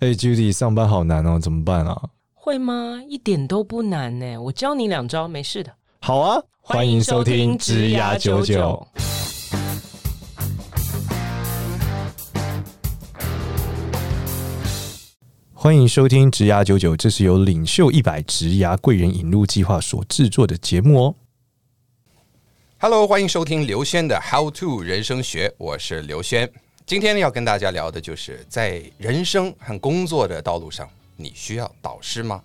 哎、hey，Judy，上班好难哦，怎么办啊？会吗？一点都不难呢，我教你两招，没事的。好啊，欢迎收听职涯九九。欢迎收听职涯九九，这是由领袖一百职涯贵人引入计划所制作的节目哦。Hello，欢迎收听刘轩的 How to 人生学，我是刘轩。今天要跟大家聊的就是在人生和工作的道路上，你需要导师吗？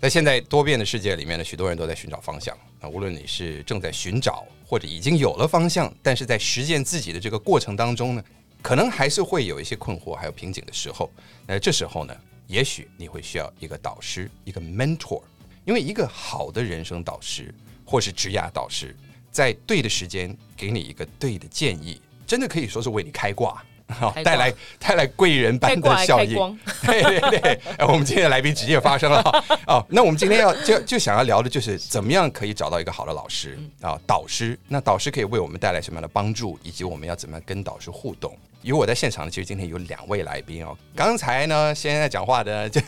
在现在多变的世界里面呢，许多人都在寻找方向。那无论你是正在寻找，或者已经有了方向，但是在实践自己的这个过程当中呢，可能还是会有一些困惑，还有瓶颈的时候。那这时候呢，也许你会需要一个导师，一个 mentor，因为一个好的人生导师或是职涯导师，在对的时间给你一个对的建议，真的可以说是为你开挂。好，带来带来贵人般的效应。对对对，我们今天的来宾直接发生了。哦，那我们今天要就就想要聊的就是怎么样可以找到一个好的老师啊，导师。那导师可以为我们带来什么样的帮助，以及我们要怎么样跟导师互动？因为我在现场呢，其实今天有两位来宾哦。刚才呢，现在讲话的，大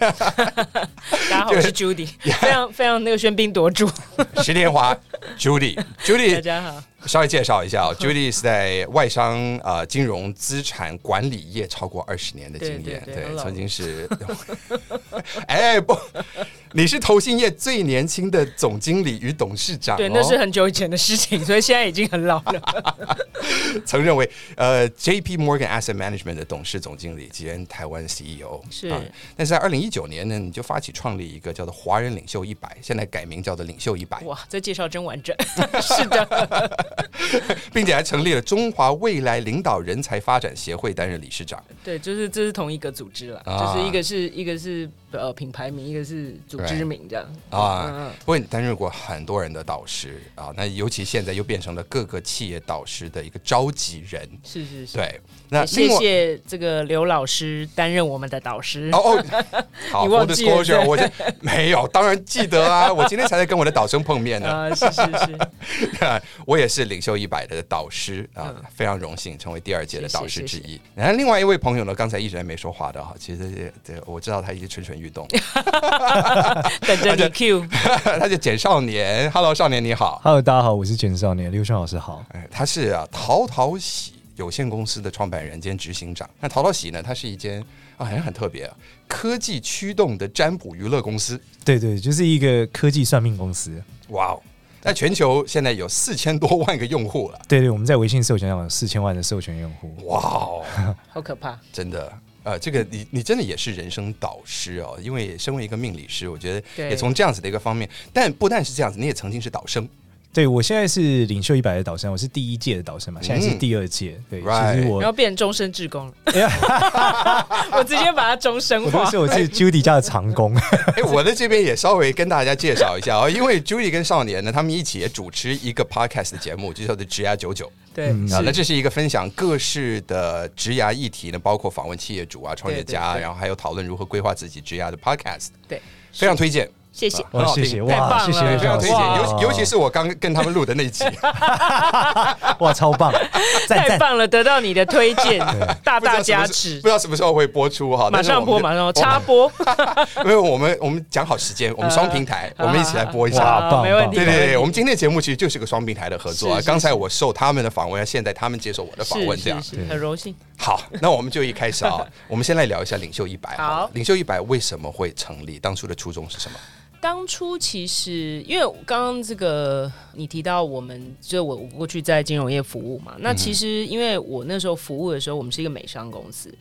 家好，我是 Judy，非常非常那个喧宾夺主，石天华，Judy，Judy，大家好。稍微介绍一下哦，Judy 是在外商啊金融资产管理业超过二十年的经验，对，对，对，对，曾经是，哎不，你是投信业最年轻的总经理与董事长，哦，对，那是很久以前的事情，所以现在已经很老了。曾任为呃 J.P. Morgan Asset Management 的董事总经理兼台湾 CEO，是，啊，但是在二零一九年呢，你就发起创立一个叫做华人领袖一百，现在改名叫做领袖一百，哇，这介绍真完整，是的。并且还成立了中华未来领导人才发展协会，担任理事长。对，就是这是同一个组织了，啊、就是一个是一个是呃品牌名，一个是组织名这样啊。不过你担任过很多人的导师啊，那尤其现在又变成了各个企业导师的一个召集人。是是是，对。那谢谢这个刘老师担任我们的导师。哦哦，好，我的 disclosure 我就没有，当然记得啊，我今天才在跟我的导生碰面呢。啊，是是是，我也是领袖一百的导师啊，非常荣幸成为第二届的导师之一。然后另外一位朋友呢，刚才一直还没说话的哈，其实这这我知道他一直蠢蠢欲动，等着你 Q，他就简少年，Hello 少年你好，Hello 大家好，我是简少年，刘轩老师好，哎，他是啊淘淘喜。有限公司的创办人兼执行长。那淘淘喜呢？它是一间啊，好像很特别啊，科技驱动的占卜娱乐公司。对对，就是一个科技算命公司。哇哦！在全球现在有四千多万个用户了。对对，我们在微信授权上有四千万的授权用户。哇哦，好可怕！真的，呃，这个你你真的也是人生导师哦，因为身为一个命理师，我觉得也从这样子的一个方面。但不但是这样子，你也曾经是导生。对，我现在是领袖一百的导生，我是第一届的导生嘛，现在是第二届。对，嗯、其实我要变终身志工了，我直接把它终身化。我是我是 Judy 家的长工。哎，我在这边也稍微跟大家介绍一下哦，因为 Judy 跟少年呢，他们一起也主持一个 podcast 的节目，就叫做职涯九九。对，啊，那这是一个分享各式的职涯议题呢，包括访问企业主啊、创业家，然后还有讨论如何规划自己职涯的 podcast。对，非常推荐。谢谢，很好听，谢谢，哇，谢谢，非常推荐，尤尤其是我刚跟他们录的那一集，哇，超棒，太棒了，得到你的推荐，大大加持，不知道什么时候会播出哈，马上播，马上插播，因为我们我们讲好时间，我们双平台，我们一起来播一下，没问题，对对对，我们今天的节目其实就是个双平台的合作啊，刚才我受他们的访问，现在他们接受我的访问，这样，很荣幸。好，那我们就一开始啊，我们先来聊一下领袖一百，好，领袖一百为什么会成立？当初的初衷是什么？当初其实，因为刚刚这个你提到，我们就我过去在金融业服务嘛，那其实因为我那时候服务的时候，我们是一个美商公司，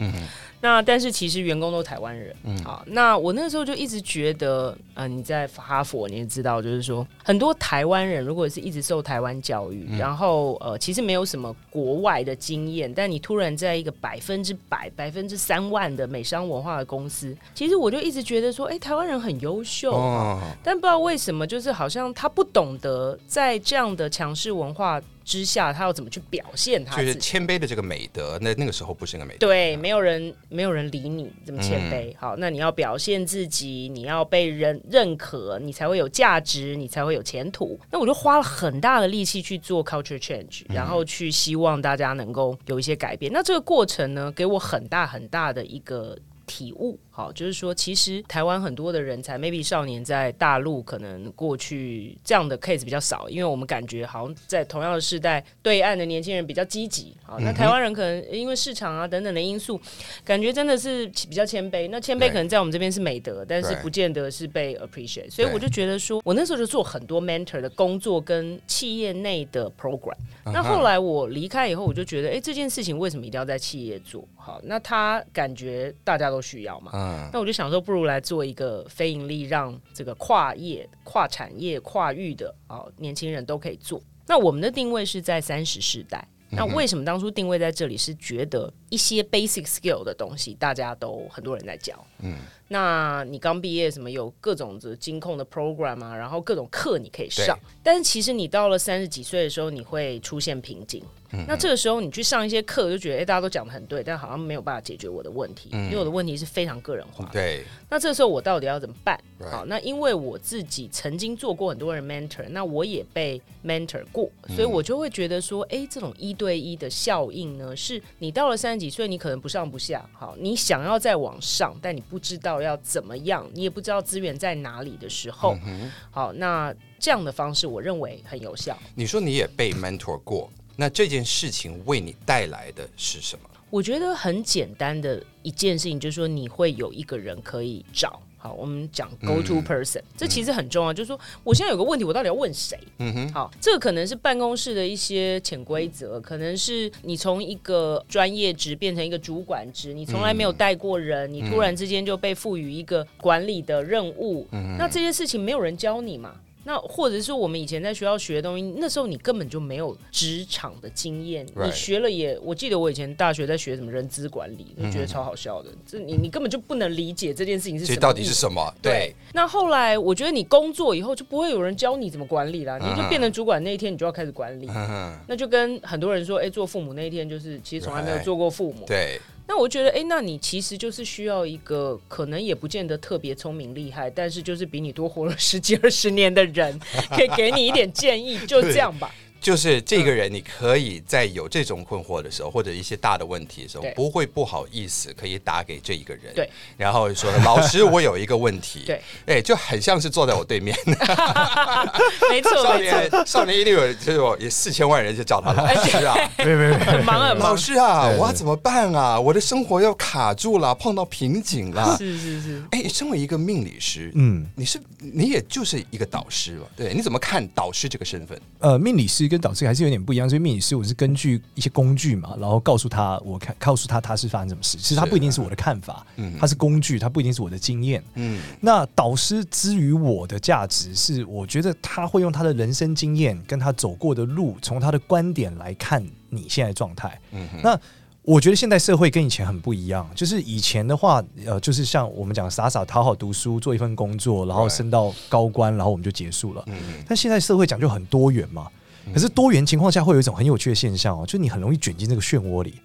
那但是其实员工都台湾人，嗯，好，那我那时候就一直觉得，呃，你在哈佛你也知道，就是说很多台湾人如果是一直受台湾教育，然后呃，其实没有什么国外的经验，但你突然在一个百分之百、百分之三万的美商文化的公司，其实我就一直觉得说，哎，台湾人很优秀。哦。但不知道为什么，就是好像他不懂得在这样的强势文化之下，他要怎么去表现他。就是谦卑的这个美德，那那个时候不是一个美德。对，没有人没有人理你这么谦卑。嗯、好，那你要表现自己，你要被人认可，你才会有价值，你才会有前途。那我就花了很大的力气去做 culture change，然后去希望大家能够有一些改变。嗯、那这个过程呢，给我很大很大的一个。体悟，好，就是说，其实台湾很多的人才，maybe 少年在大陆可能过去这样的 case 比较少，因为我们感觉好像在同样的世代，对岸的年轻人比较积极，好，那台湾人可能因为市场啊等等的因素，感觉真的是比较谦卑。那谦卑可能在我们这边是美德，但是不见得是被 appreciate。所以我就觉得说，我那时候就做很多 mentor 的工作跟企业内的 program。那后来我离开以后，我就觉得，哎，这件事情为什么一定要在企业做？好，那他感觉大家都需要嘛，嗯，那我就想说，不如来做一个非盈利，让这个跨业、跨产业、跨域的啊年轻人都可以做。那我们的定位是在三十世代。那为什么当初定位在这里？是觉得一些 basic skill 的东西，大家都很多人在教，嗯。那你刚毕业，什么有各种的金控的 program 啊，然后各种课你可以上，但是其实你到了三十几岁的时候，你会出现瓶颈。嗯、那这个时候你去上一些课，就觉得哎、欸，大家都讲的很对，但好像没有办法解决我的问题，嗯、因为我的问题是非常个人化的。对。那这个时候我到底要怎么办？好，那因为我自己曾经做过很多人 mentor，那我也被 mentor 过，所以我就会觉得说，哎、欸，这种一对一的效应呢，是你到了三十几岁，你可能不上不下，好，你想要再往上，但你不知道。要怎么样？你也不知道资源在哪里的时候，嗯、好，那这样的方式我认为很有效。你说你也被 mentor 过，那这件事情为你带来的是什么？我觉得很简单的一件事情，就是说你会有一个人可以找。好，我们讲 go to person，、嗯、这其实很重要。嗯、就是说，我现在有个问题，我到底要问谁？嗯哼。好，这个可能是办公室的一些潜规则，可能是你从一个专业职变成一个主管职，你从来没有带过人，嗯、你突然之间就被赋予一个管理的任务。嗯。那这些事情没有人教你嘛？那或者是我们以前在学校学的东西，那时候你根本就没有职场的经验.你学了也，我记得我以前大学在学什么人资管理，就觉得超好笑的。这、mm hmm. 你你根本就不能理解这件事情是什么，到底是什么？对。对那后来我觉得你工作以后就不会有人教你怎么管理了，uh. 你就变成主管那一天你就要开始管理。Uh. 那就跟很多人说，哎、欸，做父母那一天就是其实从来没有做过父母。对。那我觉得，哎、欸，那你其实就是需要一个可能也不见得特别聪明厉害，但是就是比你多活了十几二十年的人，可以给你一点建议，就这样吧。就是这个人，你可以在有这种困惑的时候，或者一些大的问题的时候，不会不好意思，可以打给这一个人。对，然后说：“老师，我有一个问题。”对，哎，就很像是坐在我对面。没错，少年，少年一定有，就是我也四千万人就找他老师啊。没没没，很忙很忙。老师啊，我要怎么办啊？我的生活要卡住了，碰到瓶颈了。是是是。哎，身为一个命理师，嗯，你是你也就是一个导师了。对，你怎么看导师这个身份？呃，命理师。跟导师还是有点不一样，所以命理师我是根据一些工具嘛，然后告诉他，我看告诉他他是发生什么事。其实他不一定是我的看法，嗯，他是工具，他不一定是我的经验，嗯。那导师之于我的价值是，我觉得他会用他的人生经验跟他走过的路，从他的观点来看你现在状态，嗯哼。那。我觉得现在社会跟以前很不一样，就是以前的话，呃，就是像我们讲傻傻讨好读书，做一份工作，然后升到高官，然后我们就结束了。嗯嗯。但现在社会讲究很多元嘛，可是多元情况下会有一种很有趣的现象哦，就是你很容易卷进这个漩涡里，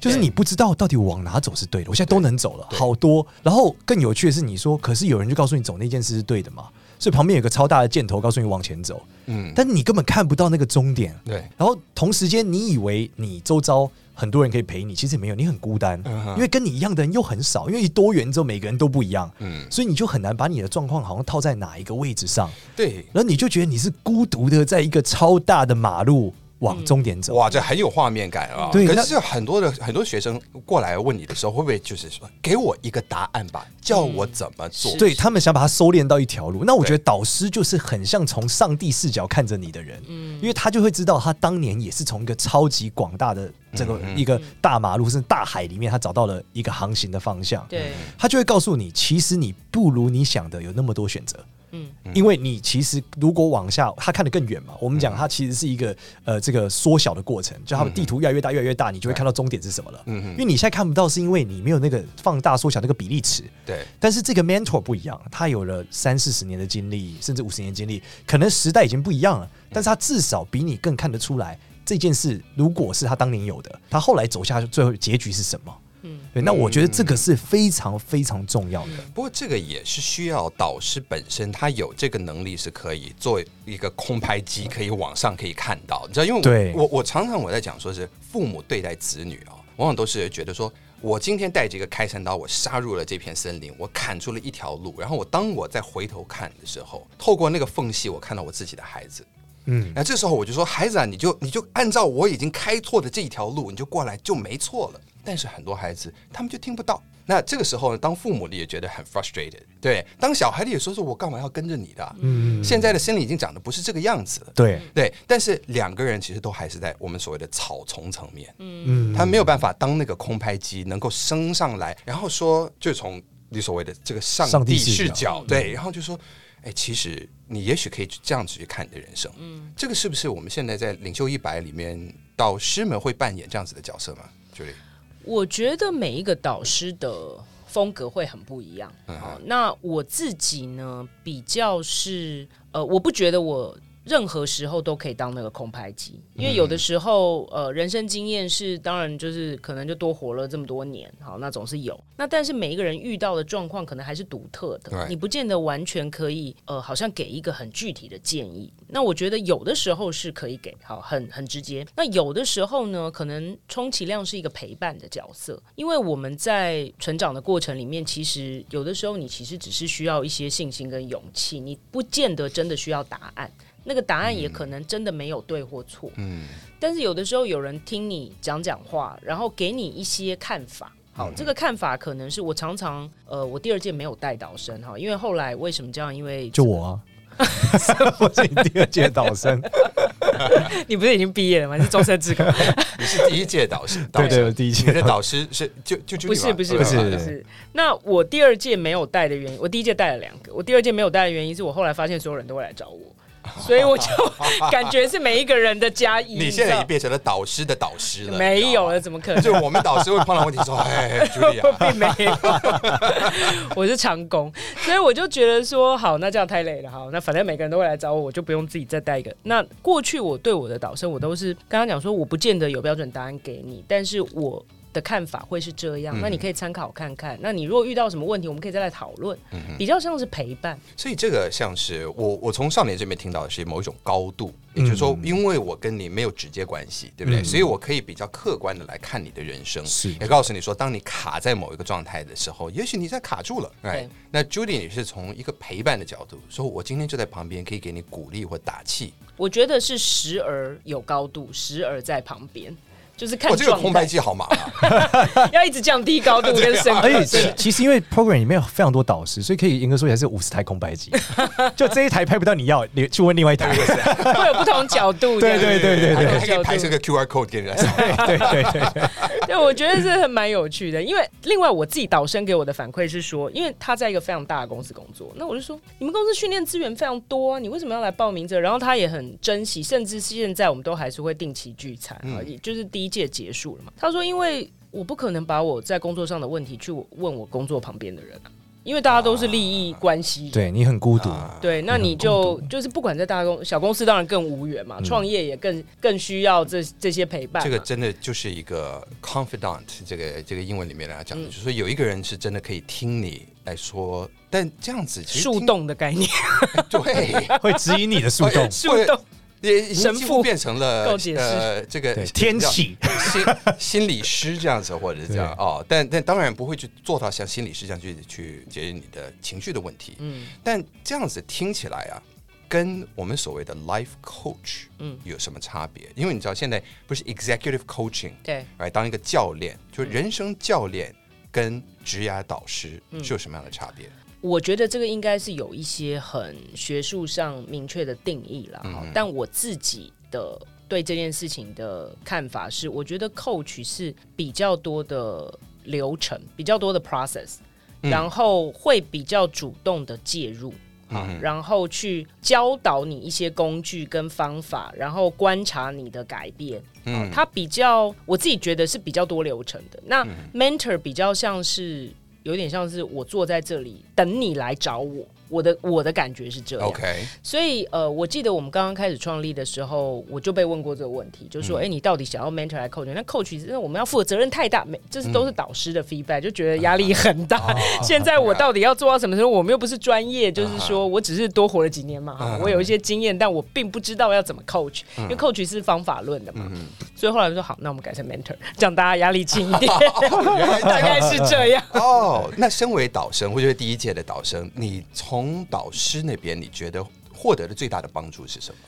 就是你不知道到底往哪走是对的。我现在都能走了，好多。然后更有趣的是，你说，可是有人就告诉你走那件事是对的嘛？所以旁边有个超大的箭头告诉你往前走，嗯，但你根本看不到那个终点。对。然后同时间，你以为你周遭。很多人可以陪你，其实没有，你很孤单，因为跟你一样的人又很少，因为多元之后每个人都不一样，嗯，所以你就很难把你的状况好像套在哪一个位置上，对，然后你就觉得你是孤独的，在一个超大的马路。往终点走，哇，这很有画面感啊！对，可是很多的很多学生过来问你的时候，会不会就是说，给我一个答案吧，叫我怎么做？对，他们想把它收敛到一条路。那我觉得导师就是很像从上帝视角看着你的人，嗯，因为他就会知道他当年也是从一个超级广大的这个一个大马路甚至大海里面，他找到了一个航行的方向。对，他就会告诉你，其实你不如你想的有那么多选择。嗯，因为你其实如果往下，他看得更远嘛。我们讲，它其实是一个呃，这个缩小的过程，就它的地图越来越大，越来越大，你就会看到终点是什么了。嗯嗯。因为你现在看不到，是因为你没有那个放大缩小那个比例尺。对。但是这个 mentor 不一样，他有了三四十年的经历，甚至五十年经历，可能时代已经不一样了，但是他至少比你更看得出来这件事，如果是他当年有的，他后来走下去，最后结局是什么？嗯，对，那我觉得这个是非常非常重要的。不过这个也是需要导师本身他有这个能力，是可以做一个空拍机，可以网上可以看到。你知道，因为我对我我常常我在讲说是父母对待子女啊，往往都是觉得说我今天带着一个开山刀，我杀入了这片森林，我砍出了一条路，然后我当我再回头看的时候，透过那个缝隙，我看到我自己的孩子。嗯，那这时候我就说，孩子啊，你就你就按照我已经开拓的这一条路，你就过来就没错了。但是很多孩子他们就听不到。那这个时候呢，当父母的也觉得很 frustrated，对，当小孩的也说说，我干嘛要跟着你的？嗯，现在的心理已经长得不是这个样子了。对对，但是两个人其实都还是在我们所谓的草丛层面。嗯，他没有办法当那个空拍机能够升上来，然后说就从你所谓的这个上帝视角，对，然后就说。哎，其实你也许可以这样子去看你的人生。嗯，这个是不是我们现在在领袖一百里面导师们会扮演这样子的角色吗我觉得每一个导师的风格会很不一样。嗯哼，那我自己呢，比较是呃，我不觉得我。任何时候都可以当那个空拍机，因为有的时候，呃，人生经验是当然就是可能就多活了这么多年，好，那总是有。那但是每一个人遇到的状况可能还是独特的，对你不见得完全可以，呃，好像给一个很具体的建议。那我觉得有的时候是可以给，好，很很直接。那有的时候呢，可能充其量是一个陪伴的角色，因为我们在成长的过程里面，其实有的时候你其实只是需要一些信心跟勇气，你不见得真的需要答案。那个答案也可能真的没有对或错，嗯，但是有的时候有人听你讲讲话，然后给你一些看法，好，嗯、这个看法可能是我常常，呃，我第二届没有带导生哈，因为后来为什么这样？因为、就我啊，我是你第二届导生，你不是已经毕业了吗？你是终身制的，你是第一届导师，对对，第一届的导师是就就就不是不是不是。不是，那我第二届没有带的原因，我第一届带了两个，我第二届没有带的原因是我后来发现所有人都会来找我。所以我就感觉是每一个人的家。你现在已经变成了导师的导师了。没有了，怎么可能？就我们导师会碰到问题说：“哎，朱莉啊，并没有。”我是长工，所以我就觉得说：“好，那这样太累了。好，那反正每个人都会来找我，我就不用自己再带一个。那过去我对我的导生，我都是刚刚讲说，我不见得有标准答案给你，但是我。”的看法会是这样，那你可以参考看看。嗯、那你如果遇到什么问题，我们可以再来讨论。嗯、比较像是陪伴。所以这个像是我我从少年这边听到的是某一种高度，嗯、也就是说，因为我跟你没有直接关系，对不对？嗯、所以我可以比较客观的来看你的人生，是也告诉你说，当你卡在某一个状态的时候，也许你在卡住了。对那 Judy 你是从一个陪伴的角度，说我今天就在旁边，可以给你鼓励或打气。我觉得是时而有高度，时而在旁边。就是看我这个空拍机好麻烦，要一直降低高度跟声音。而且其实因为 program 里面有非常多导师，所以可以严格说起来是五十台空白机。就这一台拍不到你要，你去问另外一台，会有不同角度。对对对对对，还可以拍这个 QR code 给人。对对对对，对，我觉得是很蛮有趣的。因为另外我自己导生给我的反馈是说，因为他在一个非常大的公司工作，那我就说你们公司训练资源非常多啊，你为什么要来报名这？然后他也很珍惜，甚至现在我们都还是会定期聚餐啊，也就是第一届结束了嘛。他说：“因为我不可能把我在工作上的问题去问我工作旁边的人啊，因为大家都是利益关系。对你很孤独，对，那你就就是不管在大公小公司，当然更无缘嘛。创业也更更需要这这些陪伴。这个真的就是一个 confidant，这个这个英文里面来讲的，就是说有一个人是真的可以听你来说，但这样子树洞的概念，对，会指引你的树洞，树洞。”也神父变成了呃，这个天启。心心理师这样子，或者是这样哦，但但当然不会去做到像心理师这样去去解决你的情绪的问题。嗯，但这样子听起来啊，跟我们所谓的 life coach 嗯。有什么差别？因为你知道现在不是 executive coaching 对，来当一个教练，就人生教练跟职业导师是有什么样的差别？我觉得这个应该是有一些很学术上明确的定义了，嗯、但我自己的对这件事情的看法是，我觉得 coach 是比较多的流程，比较多的 process，、嗯、然后会比较主动的介入，嗯、然后去教导你一些工具跟方法，然后观察你的改变。嗯、哦，他比较我自己觉得是比较多流程的。那 mentor 比较像是。有点像是我坐在这里等你来找我。我的我的感觉是这样，OK，所以呃，我记得我们刚刚开始创立的时候，我就被问过这个问题，就是说，哎、嗯，你到底想要 mentor 还是 coach？那 coach 因为我们要负的责任太大，每，这是都是导师的 feedback，、嗯、就觉得压力很大。啊、现在我到底要做到什么时候？我们又不是专业，就是说我只是多活了几年嘛，啊、我有一些经验，但我并不知道要怎么 coach，、嗯、因为 coach 是方法论的嘛。嗯、所以后来就说好，那我们改成 mentor，这样大家压力轻一点。大概是这样。哦，那身为导生，或者是第一届的导生，你从导师。那边你觉得获得的最大的帮助是什么？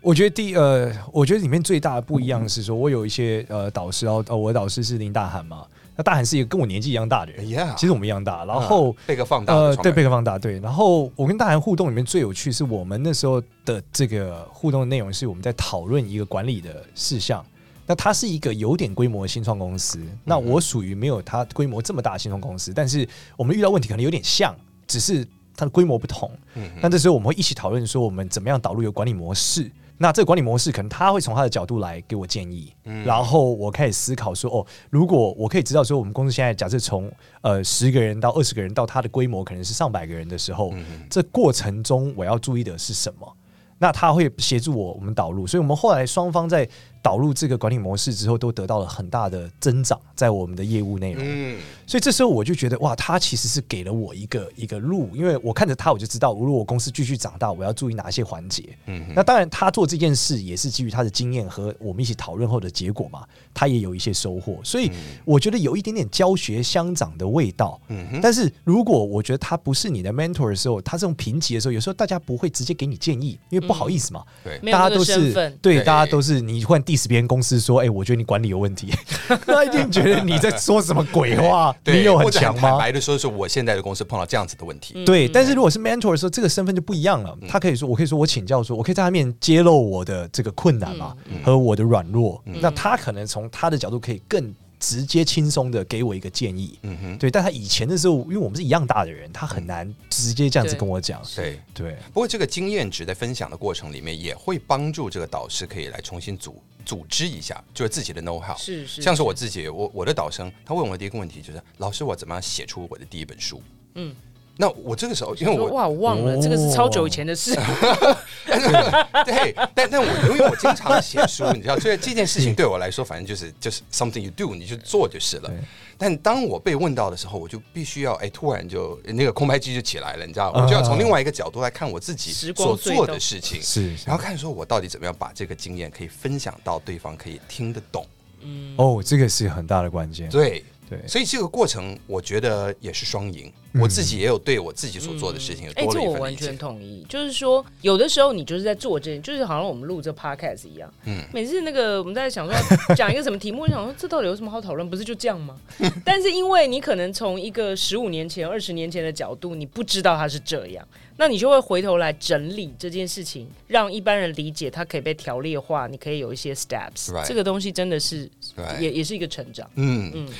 我觉得第呃，我觉得里面最大的不一样是说，我有一些呃导师，然后呃，我的导师是林大涵嘛，那大涵是一个跟我年纪一样大的人，Yeah. 其实我们一样大。然后贝壳放大，呃，对，贝壳放大，对。然后我跟大涵互动里面最有趣是我们那时候的这个互动的内容是我们在讨论一个管理的事项。那它是一个有点规模的新创公司，那我属于没有它规模这么大的新创公司，但是我们遇到问题可能有点像，只是。它的规模不同，嗯，那这时候我们会一起讨论说，我们怎么样导入一个管理模式。那这个管理模式，可能他会从他的角度来给我建议，嗯，然后我开始思考说，哦，如果我可以知道说，我们公司现在假设从呃十个人到二十个人，到它的规模可能是上百个人的时候，嗯，这过程中我要注意的是什么？那他会协助我，我们导入。所以我们后来双方在。导入这个管理模式之后，都得到了很大的增长，在我们的业务内容。嗯，所以这时候我就觉得，哇，他其实是给了我一个一个路，因为我看着他，我就知道，如果我公司继续长大，我要注意哪些环节。嗯，那当然，他做这件事也是基于他的经验和我们一起讨论后的结果嘛，他也有一些收获。所以我觉得有一点点教学相长的味道。嗯，但是如果我觉得他不是你的 mentor 的时候，他这种评级的时候，有时候大家不会直接给你建议，因为不好意思嘛。对，大家都是对，大家都是你换第十边公司说，哎、欸，我觉得你管理有问题，他一定觉得你在说什么鬼话。对，你有很强吗？坦白的说，是我现在的公司碰到这样子的问题。对，但是如果是 mentor 的时候，这个身份就不一样了。他可以说，我可以说我请教说，我可以在他面前揭露我的这个困难嘛，和我的软弱。那他可能从他的角度可以更。直接轻松的给我一个建议，嗯哼，对。但他以前的时候，因为我们是一样大的人，他很难直接这样子跟我讲。对对。不过这个经验值在分享的过程里面，也会帮助这个导师可以来重新组组织一下，就是自己的 know how。是是。像是我自己，我我的导生，他问我的第一个问题就是：老师，我怎么样写出我的第一本书？嗯。那我这个时候，因为我哇，我忘了、哦、这个是超久以前的事。对，但但我因为我经常写书，你知道，所以这件事情对我来说，反正就是就是 something you do，你就做就是了。但当我被问到的时候，我就必须要哎，突然就那个空白机就起来了，你知道，我就要从另外一个角度来看我自己所做的事情，是，然后看说我到底怎么样把这个经验可以分享到对方可以听得懂。嗯，哦，这个是很大的关键。对。对，所以这个过程我觉得也是双赢。嗯、我自己也有对我自己所做的事情有多了一份理解。哎、嗯，这我完全同意。就是说，有的时候你就是在做这件，就是好像我们录这 podcast 一样。嗯，每次那个我们在想说讲一个什么题目，我想说这到底有什么好讨论？不是就这样吗？但是因为你可能从一个十五年前、二十年前的角度，你不知道它是这样，那你就会回头来整理这件事情，让一般人理解，它可以被条列化，你可以有一些 steps。这个东西真的是.也也是一个成长。嗯嗯。嗯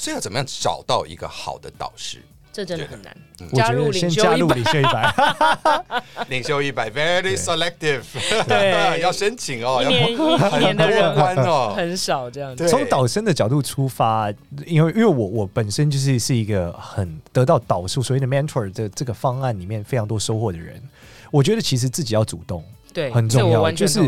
所以要怎么样找到一个好的导师？这真的很难。加入领袖一百，领袖一百，very selective。对，要申请哦，一年一年的人哦，很少这样子。从导生的角度出发，因为因为我我本身就是是一个很得到导数所谓的 mentor 的这个方案里面非常多收获的人。我觉得其实自己要主动，对，很重要。就是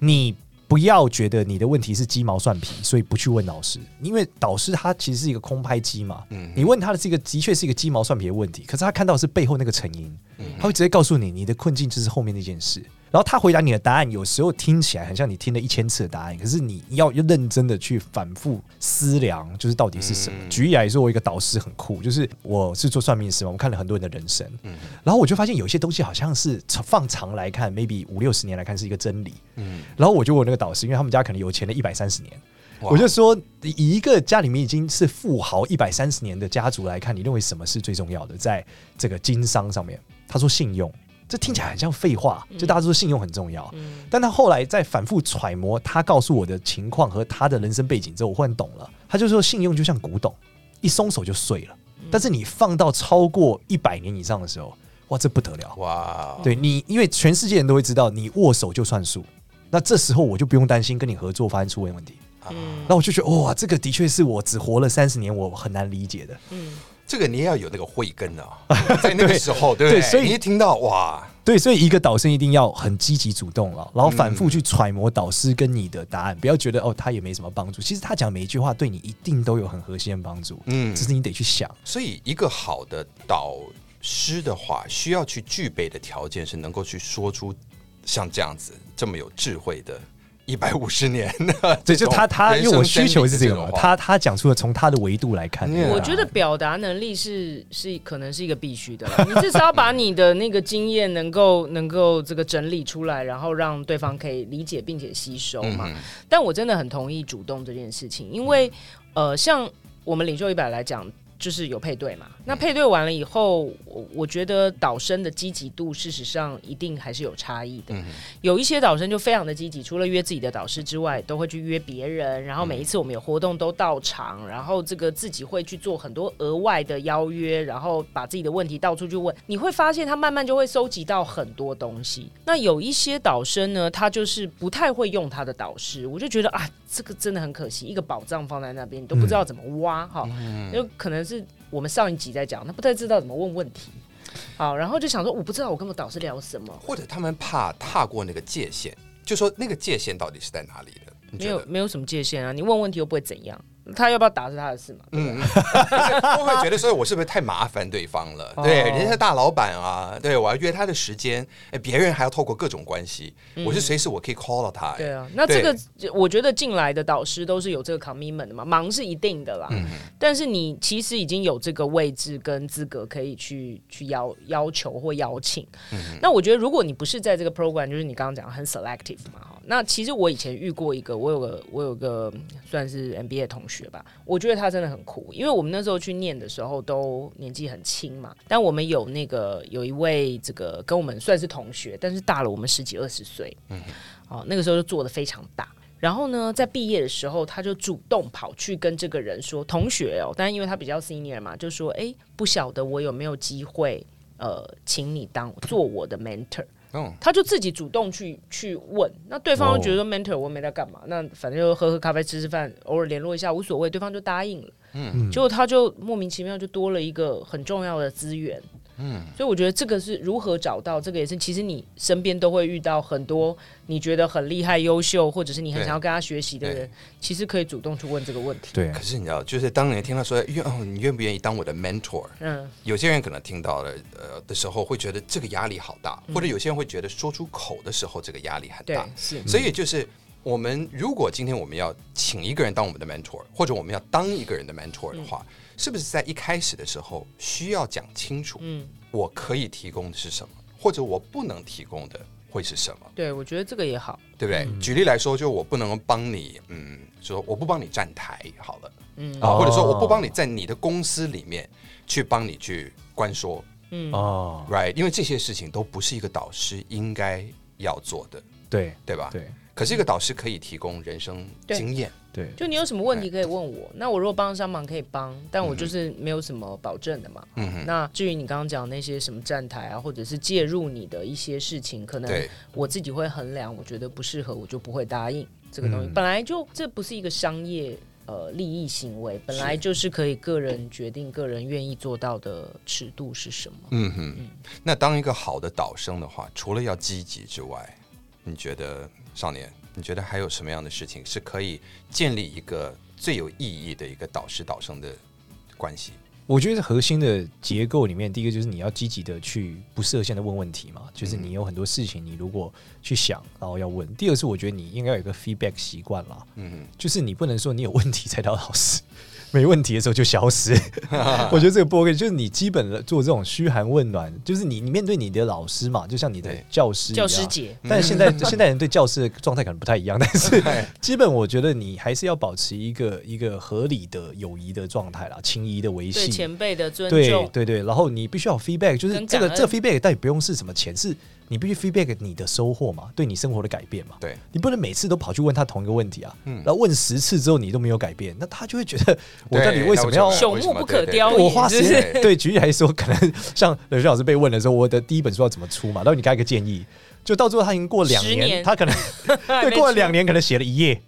你。不要觉得你的问题是鸡毛蒜皮，所以不去问导师，因为导师他其实是一个空拍机嘛。嗯，你问他的这个的确是一个鸡毛蒜皮的问题，可是他看到的是背后那个成因，他会直接告诉你，你的困境就是后面那件事。然后他回答你的答案，有时候听起来很像你听了一千次的答案，可是你要认真的去反复思量，就是到底是什么。嗯、举例来说，我一个导师很酷，就是我是做算命师嘛，我看了很多人的人生，嗯、然后我就发现有些东西好像是放长来看，maybe 五六十年来看是一个真理，嗯、然后我就问那个导师，因为他们家可能有钱了一百三十年，我就说以一个家里面已经是富豪一百三十年的家族来看，你认为什么是最重要的在这个经商上面？他说信用。这听起来很像废话，就大家都说信用很重要，嗯、但他后来在反复揣摩他告诉我的情况和他的人生背景之后，我忽然懂了。他就说信用就像古董，一松手就碎了。但是你放到超过一百年以上的时候，哇，这不得了！哇，对你，因为全世界人都会知道，你握手就算数。那这时候我就不用担心跟你合作发生出问问题。嗯，那我就觉得哇，这个的确是我只活了三十年，我很难理解的。嗯。这个你也要有那个慧根啊，在那个时候，对不对？所以你一听到哇，对，所以一个导生一定要很积极主动了，然后反复去揣摩导师跟你的答案，不要觉得哦他也没什么帮助。其实他讲每一句话对你一定都有很核心的帮助，嗯，只是你得去想。所以一个好的导师的话，需要去具备的条件是能够去说出像这样子这么有智慧的。一百五十年，对，就他他，因为我需求是这个嘛，他他讲出了从他的维度来看，我觉得表达能力是是可能是一个必须的，你至少要把你的那个经验能够能够这个整理出来，然后让对方可以理解并且吸收嘛。但我真的很同意主动这件事情，因为呃，像我们领袖一百来讲。就是有配对嘛，那配对完了以后，我我觉得导生的积极度，事实上一定还是有差异的。嗯、有一些导生就非常的积极，除了约自己的导师之外，都会去约别人，然后每一次我们有活动都到场，然后这个自己会去做很多额外的邀约，然后把自己的问题到处去问。你会发现他慢慢就会收集到很多东西。那有一些导生呢，他就是不太会用他的导师，我就觉得啊，这个真的很可惜，一个宝藏放在那边，你都不知道怎么挖哈，就、嗯、可能。是我们上一集在讲，他不太知道怎么问问题，好，然后就想说，我不知道我跟我导师聊什么，或者他们怕踏过那个界限，就说那个界限到底是在哪里的？没有，没有什么界限啊，你问问题又不会怎样。他要不要打是他的事嘛？嗯，我会觉得说，我是不是太麻烦对方了？对，人家是大老板啊，对，我要约他的时间，哎，别人还要透过各种关系，我是随时我可以 call 到他。对啊，那这个我觉得进来的导师都是有这个 commitment 的嘛，忙是一定的啦。嗯，但是你其实已经有这个位置跟资格可以去去要要求或邀请。嗯，那我觉得如果你不是在这个 program，就是你刚刚讲很 selective 嘛，哈，那其实我以前遇过一个，我有个我有个算是 MBA 同学。吧，我觉得他真的很酷，因为我们那时候去念的时候都年纪很轻嘛，但我们有那个有一位这个跟我们算是同学，但是大了我们十几二十岁，嗯，哦，那个时候就做的非常大。然后呢，在毕业的时候，他就主动跑去跟这个人说：“同学哦，但是因为他比较 senior 嘛，就说：哎，不晓得我有没有机会，呃，请你当做我的 mentor。”他就自己主动去去问，那对方就觉得说 mentor 我没在干嘛，那反正就喝喝咖啡吃吃饭，偶尔联络一下无所谓，对方就答应了。嗯，结果他就莫名其妙就多了一个很重要的资源。嗯，所以我觉得这个是如何找到，这个也是其实你身边都会遇到很多你觉得很厉害、优秀，或者是你很想要跟他学习的人，其实可以主动去问这个问题。对，可是你知道，就是当你听到说愿哦，你愿不愿意当我的 mentor？嗯，有些人可能听到了呃的时候会觉得这个压力好大，或者有些人会觉得说出口的时候这个压力很大。是，所以就是我们如果今天我们要请一个人当我们的 mentor，或者我们要当一个人的 mentor 的话。是不是在一开始的时候需要讲清楚？嗯，我可以提供的是什么，或者我不能提供的会是什么？对，我觉得这个也好，对不对？嗯、举例来说，就我不能帮你，嗯，说我不帮你站台好了，嗯啊，或者说我不帮你在你的公司里面去帮你去关说，嗯哦，right，因为这些事情都不是一个导师应该要做的，对对吧？对。可是一个导师可以提供人生经验。对，就你有什么问题可以问我，对那我如果帮得上忙可以帮，但我就是没有什么保证的嘛。嗯哼，那至于你刚刚讲那些什么站台啊，或者是介入你的一些事情，可能我自己会衡量，我觉得不适合，我就不会答应这个东西。嗯、本来就这不是一个商业呃利益行为，本来就是可以个人决定，个人愿意做到的尺度是什么。嗯哼，嗯，那当一个好的导生的话，除了要积极之外，你觉得少年？你觉得还有什么样的事情是可以建立一个最有意义的一个导师导生的关系？我觉得核心的结构里面，第一个就是你要积极的去不设限的问问题嘛，就是你有很多事情，你如果去想，然后要问。第二是我觉得你应该有一个 feedback 习惯啦，嗯哼，就是你不能说你有问题才当老师。没问题的时候就消失，我觉得这个不 OK。就是你基本的做这种嘘寒问暖，就是你你面对你的老师嘛，就像你的教师一样，教师节。但是现在现代人对教师的状态可能不太一样，但是基本我觉得你还是要保持一个一个合理的友谊的状态啦，情谊的维系，对前辈的尊重，对对对。然后你必须要有 feedback，就是这个这个 feedback 但也不用是什么钱，是。你必须 feedback 你的收获嘛，对你生活的改变嘛。对，你不能每次都跑去问他同一个问题啊。嗯。然后问十次之后你都没有改变，那他就会觉得我到底为什么要 朽木不可雕？我花时间对，举例来说，可能像刘轩老师被问的时候，我的第一本书要怎么出嘛？然后你给他一个建议，就到最后他已经过两年，年他可能 对过了两年，可能写了一页。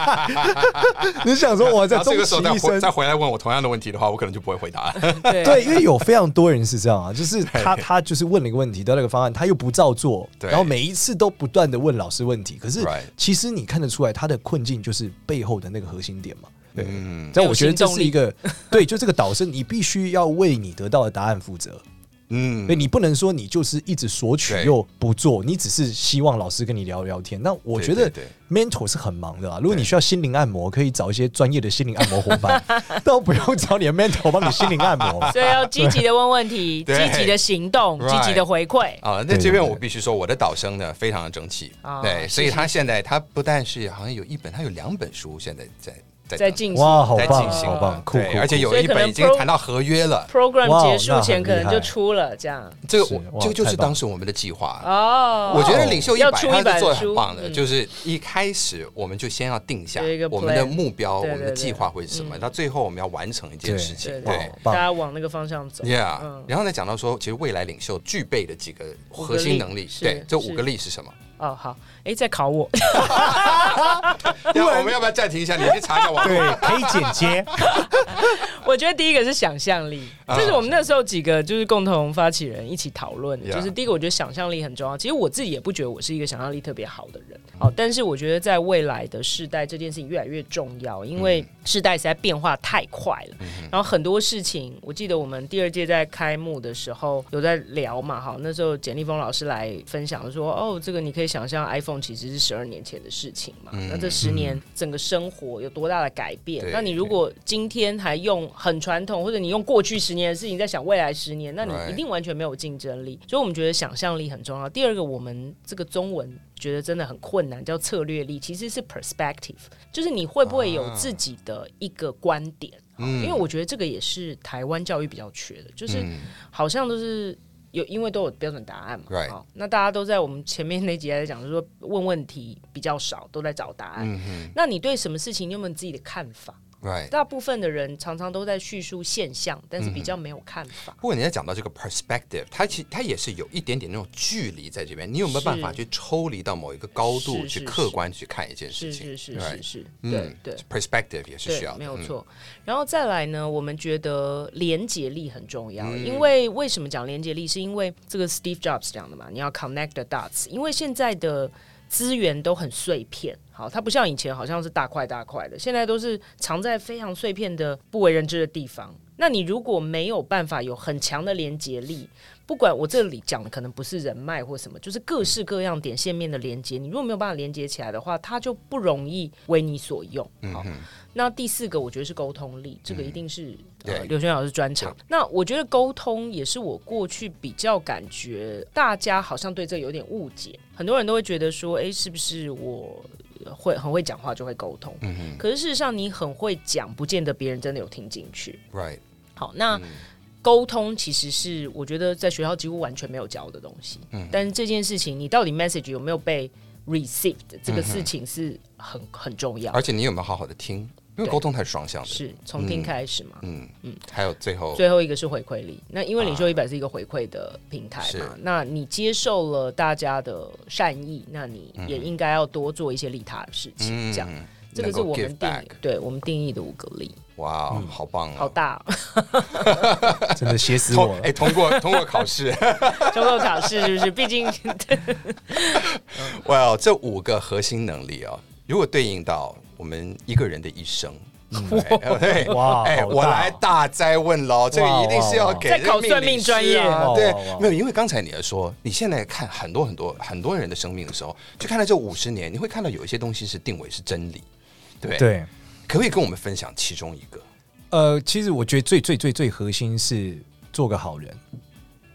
你想说我在终其一生再回来问我同样的问题的话，我可能就不会回答了。对，对，因为有非常多人是这样啊，就是他他就是问了一个问题，得了一个方案，他又不照做，然后每一次都不断的问老师问题。可是其实你看得出来，他的困境就是背后的那个核心点嘛。对，嗯，但我觉得这是一个对，就这个导师，你必须要为你得到的答案负责。嗯，所以，你不能说你就是一直索取又不做，你只是希望老师跟你聊聊天。那我觉得 mentor 是很忙的啊。如果你需要心灵按摩，可以找一些专业的心灵按摩伙伴，都不用找你的 mentor 帮你心灵按摩。所以要积极的问问题，积极的行动，积极的回馈。啊，那这边我必须说，我的导生呢非常的争气。对，所以他现在他不但是好像有一本，他有两本书现在在。在进行，哇，好棒，好棒，酷，而且有一本已经谈到合约了。Program 结束前可能就出了，这样。这个我，这个就是当时我们的计划哦。我觉得领袖一百他是做的很棒的，就是一开始我们就先要定下我们的目标，我们的计划会是什么，到最后我们要完成一件事情，对，大家往那个方向走。Yeah，然后再讲到说，其实未来领袖具备的几个核心能力，对，这五个力是什么？哦，好，哎，在考我。那我们要不要暂停一下？你去查一下网络。对，可以剪接。我觉得第一个是想象力，这是我们那时候几个就是共同发起人一起讨论的。就是第一个，我觉得想象力很重要。其实我自己也不觉得我是一个想象力特别好的人。好，但是我觉得在未来的世代，这件事情越来越重要，因为世代实在变化太快了。然后很多事情，我记得我们第二届在开幕的时候有在聊嘛，哈，那时候简立峰老师来分享说，哦，这个你可以。想象 iPhone 其实是十二年前的事情嘛？嗯、那这十年整个生活有多大的改变？嗯、那你如果今天还用很传统，或者你用过去十年的事情在想未来十年，那你一定完全没有竞争力。所以我们觉得想象力很重要。第二个，我们这个中文觉得真的很困难，叫策略力，其实是 perspective，就是你会不会有自己的一个观点？啊、因为我觉得这个也是台湾教育比较缺的，就是好像都是。有，因为都有标准答案嘛，好 Right.、哦，那大家都在我们前面那集还在讲，就是说问问题比较少，都在找答案。嗯、哼那你对什么事情你有没有自己的看法.大部分的人常常都在叙述现象，但是比较没有看法。不过你在讲到这个 perspective，它其实它也是有一点点那种距离在这边。你有没有办法去抽离到某一个高度去客观去看一件事情？是是是是是，对对，perspective 也是需要的，没有错。然后再来呢，我们觉得连结力很重要，因为为什么讲连结力？是因为这个 Steve Jobs 讲的嘛，你要 connect the dots。因为现在的资源都很碎片。好，它不像以前，好像是大块大块的，现在都是藏在非常碎片的不为人知的地方。那你如果没有办法有很强的连接力，不管我这里讲的可能不是人脉或什么，就是各式各样点线面的连接，你如果没有办法连接起来的话，它就不容易为你所用。好，嗯、那第四个我觉得是沟通力，这个一定是、嗯呃、刘轩老师专长。那我觉得沟通也是我过去比较感觉大家好像对这有点误解，很多人都会觉得说，哎，是不是我？会很会讲话就会沟通，嗯、哼可是事实上你很会讲，不见得别人真的有听进去。Right，好，那、嗯、沟通其实是我觉得在学校几乎完全没有教的东西。嗯、但是这件事情你到底 message 有没有被 received，这个事情是很很重要。而且你有没有好好的听？因为沟通太双向的，是从听开始嘛？嗯嗯，还有最后最后一个是回馈力。那因为领袖一百是一个回馈的平台嘛，那你接受了大家的善意，那你也应该要多做一些利他的事情。这样，这个是我们定对我们定义的五个力。哇，好棒，好大，真的歇死我！哎，通过通过考试，通过考试是不是？毕竟，哇，这五个核心能力哦，如果对应到。我们一个人的一生，对，哇，哎，我来大灾问喽，这个一定是要给考算命专业，对，没有，因为刚才你说，你现在看很多很多很多人的生命的时候，就看到这五十年，你会看到有一些东西是定为是真理，对，对，可不可以跟我们分享其中一个？呃，其实我觉得最最最最核心是做个好人。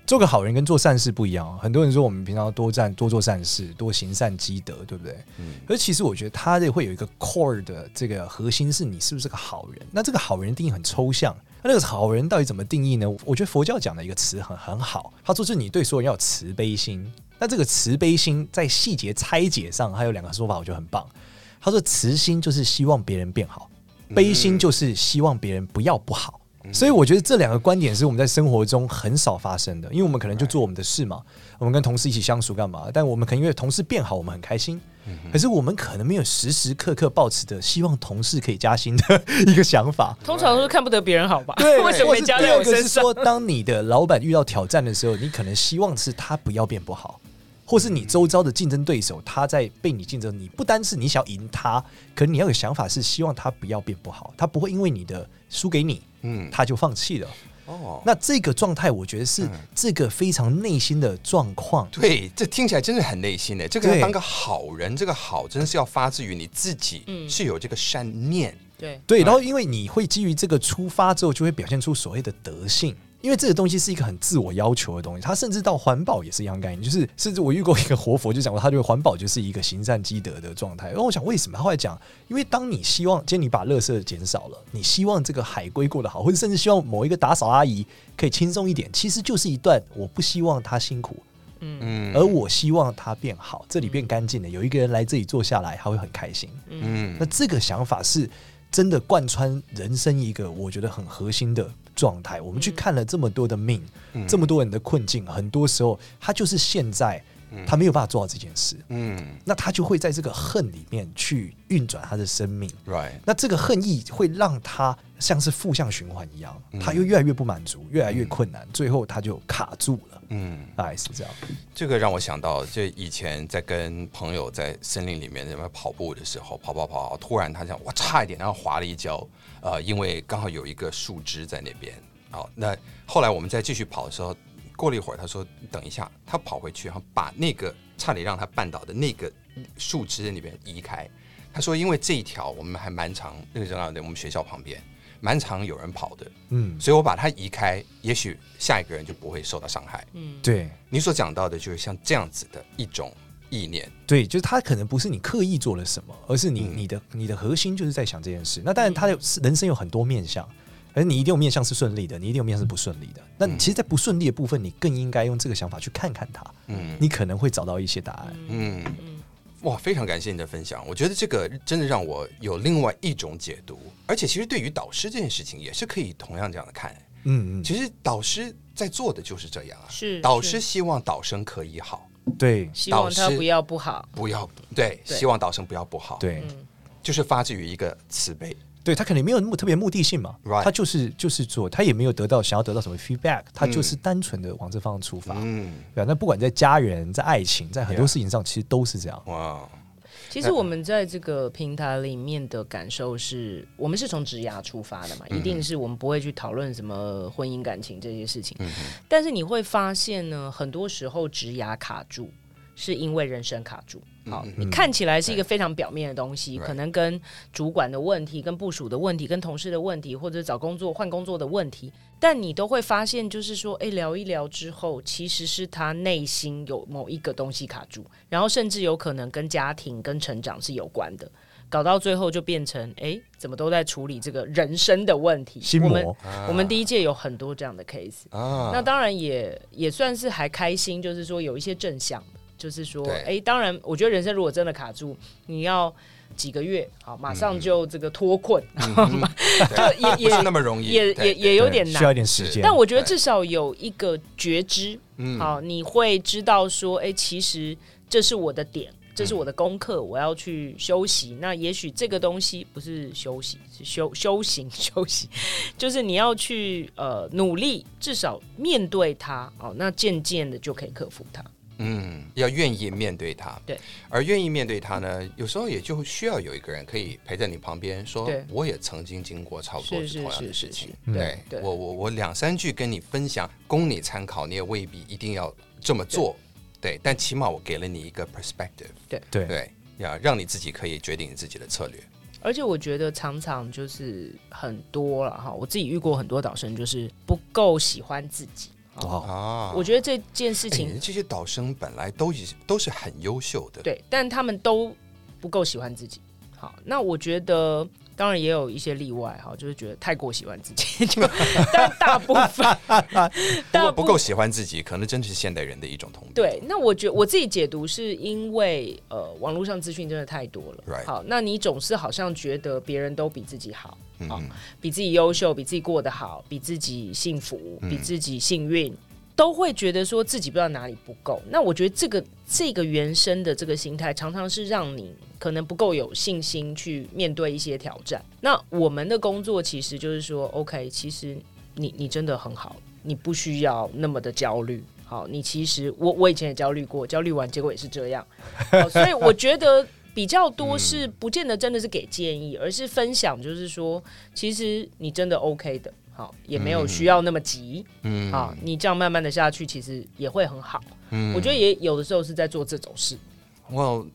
做个好人跟做善事不一样。很多人说我们平常多善多做善事，多行善积德，对不对？嗯。而其实我觉得他这会有一个 core 的这个核心是你是不是个好人。那这个好人定义很抽象。那这个好人到底怎么定义呢？我觉得佛教讲的一个词很很好，他说是你对所有人要有慈悲心。那这个慈悲心在细节拆解上还有两个说法，我觉得很棒。他说慈心就是希望别人变好，悲心就是希望别人不要不好。所以我觉得这两个观点是我们在生活中很少发生的，因为我们可能就做我们的事嘛，我们跟同事一起相处干嘛？但我们可能因为同事变好，我们很开心。可是我们可能没有时时刻刻抱持着希望同事可以加薪的 一个想法。通常都是看不得别人好吧？对，为什么没加在我身上？第二个是说，当你的老板遇到挑战的时候，你可能希望是他不要变不好。或是你周遭的竞争对手，他在被你竞争，你不单是你想赢他，可能你要有想法是希望他不要变不好，他不会因为你的输给你，嗯，他就放弃了。哦，那这个状态，我觉得是这个非常内心的状况。对，这听起来真的很内心的。这个当个好人，这个好真的是要发自于你自己，是有这个善念。对对，然后因为你会基于这个出发之后，就会表现出所谓的德性。因为这个东西是一个很自我要求的东西，它甚至到环保也是一样概念。就是甚至我遇过一个活佛就讲过，他觉得环保就是一个行善积德的状态。然后我想为什么？他后来讲，因为当你希望今天你把垃圾减少了，你希望这个海龟过得好，或者甚至希望某一个打扫阿姨可以轻松一点，其实就是一段我不希望她辛苦，嗯，而我希望她变好，这里变干净了，有一个人来这里坐下来，他会很开心，嗯，那这个想法是真的贯穿人生一个我觉得很核心的。状态，我们去看了这么多的命，嗯、这么多人的困境，很多时候他就是现在他没有办法做到这件事，嗯，那他就会在这个恨里面去运转他的生命，right，那这个恨意会让他像是负向循环一样，他又越来越不满足，越来越困难，最后他就卡住了，嗯，大概是这样。这个让我想到，就以前在跟朋友在森林里面在那边跑步的时候，跑跑跑，突然他讲我差一点，然后滑了一跤。呃，因为刚好有一个树枝在那边，好，那后来我们再继续跑的时候，过了一会儿，他说等一下，他跑回去，然后把那个差点让他绊倒的那个树枝那边移开。他说，因为这一条我们还蛮长，那个在我们学校旁边，蛮常有人跑的，嗯，所以我把它移开，也许下一个人就不会受到伤害。嗯，对，你所讲到的就是像这样子的一种。意念对，就是他可能不是你刻意做了什么，而是你你的你的核心就是在想这件事。那当然，他的人生有很多面向，而你一定有面向是顺利的，你一定有面向是不顺利的。那其实，在不顺利的部分，你更应该用这个想法去看看它。嗯，你可能会找到一些答案。嗯，哇，非常感谢你的分享。我觉得这个真的让我有另外一种解读，而且其实对于导师这件事情也是可以同样这样的看。嗯嗯，其实导师在做的就是这样啊，是导师希望导生可以好。对，希望他不要不好，不要对，对希望导生不要不好，对，就是发自于一个慈悲，对他肯定没有那么特别目的性嘛，Right. 他就是就是做，他也没有得到想要得到什么 feedback，他就是单纯的往这方向出发，嗯，对啊，那不管在家人、在爱情、在很多事情上，其实都是这样，哇。Wow. 其实我们在这个平台里面的感受是，我们是从职涯出发的嘛，一定是我们不会去讨论什么婚姻感情这些事情。但是你会发现呢，很多时候职涯卡住，是因为人生卡住。好，你看起来是一个非常表面的东西，可能跟主管的问题、跟部署的问题、跟同事的问题，或者找工作换工作的问题。但你都会发现，就是说，哎，聊一聊之后，其实是他内心有某一个东西卡住，然后甚至有可能跟家庭、跟成长是有关的，搞到最后就变成，哎，怎么都在处理这个人生的问题。我们我们第一届有很多这样的 case 啊，那当然也也算是还开心，就是说有一些正向，就是说，哎，当然，我觉得人生如果真的卡住，你要。几个月，好，马上就这个脱困，就也也 不是那么容易，也也也有点难，需要一点时间。但我觉得至少有一个觉知，好，你会知道说，哎，其实这是我的点，这是我的功课，我要去休息。那也许这个东西不是休息，是修修行休息，就是你要去呃努力，至少面对它，哦，那渐渐的就可以克服它。嗯，要愿意面对他，对，而愿意面对他呢，有时候也就需要有一个人可以陪在你旁边，说，我也曾经经过差不多是同样的事情，对，我我我两三句跟你分享，供你参考，你也未必一定要这么做，对，但起码我给了你一个 perspective，对。对。对，要让你自己可以决定你自己的策略，而且我觉得常常就是很多了哈，我自己遇过很多导生，就是不够喜欢自己。啊，我觉得这件事情，欸、这些导生本来都已都是很优秀的，对，但他们都不够喜欢自己。好，那我觉得当然也有一些例外哈，就是觉得太过喜欢自己，就但大部分，大不够喜欢自己，可能真的是现代人的一种通病。对，那我觉得我自己解读是因为呃，网络上资讯真的太多了。好，那你总是好像觉得别人都比自己好，好、嗯，比自己优秀，比自己过得好，比自己幸福，比自己幸运。嗯都会觉得说自己不知道哪里不够，那我觉得这个这个原生的这个心态，常常是让你可能不够有信心去面对一些挑战。那我们的工作其实就是说，OK，其实你你真的很好，你不需要那么的焦虑。好，你其实我我以前也焦虑过，焦虑完结果也是这样。所以我觉得比较多是不见得真的是给建议，而是分享，就是说，其实你真的 OK 的。好，也没有需要那么急。嗯，好，你这样慢慢的下去，其实也会很好。嗯，我觉得也有的时候是在做这种事。我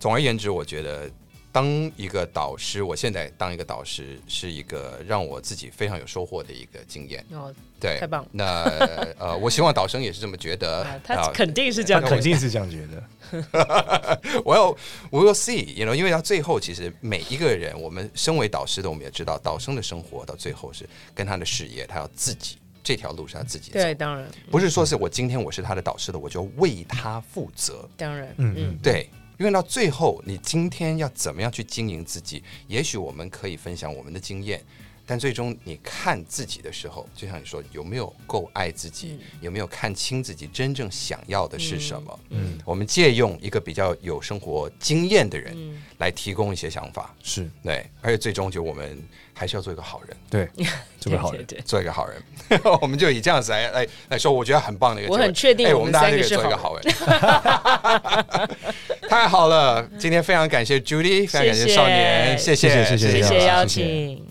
总而言之，我觉得。当一个导师，我现在当一个导师是一个让我自己非常有收获的一个经验。哦，对，太棒了。那呃，我希望导生也是这么觉得。啊、他肯定是这样，肯定是这样觉得。我要我要 see，you know，因为到最后，其实每一个人，我们身为导师的，我们也知道，导生的生活到最后是跟他的事业，他要自己这条路是他自己走。对，当然不是说是我今天我是他的导师的，我就为他负责。当然，嗯嗯，对。因为到最后，你今天要怎么样去经营自己？也许我们可以分享我们的经验，但最终你看自己的时候，就像你说，有没有够爱自己？嗯、有没有看清自己真正想要的是什么？嗯，我们借用一个比较有生活经验的人来提供一些想法，是对，而且最终就我们还是要做一个好人，对，做个好人，做一个好人，我们就以这样子来来来说，我觉得很棒的一个，我很确定，我们大家可以做一个好人。太好了，今天非常感谢 Judy，非常感谢少年，谢谢。谢谢邀请。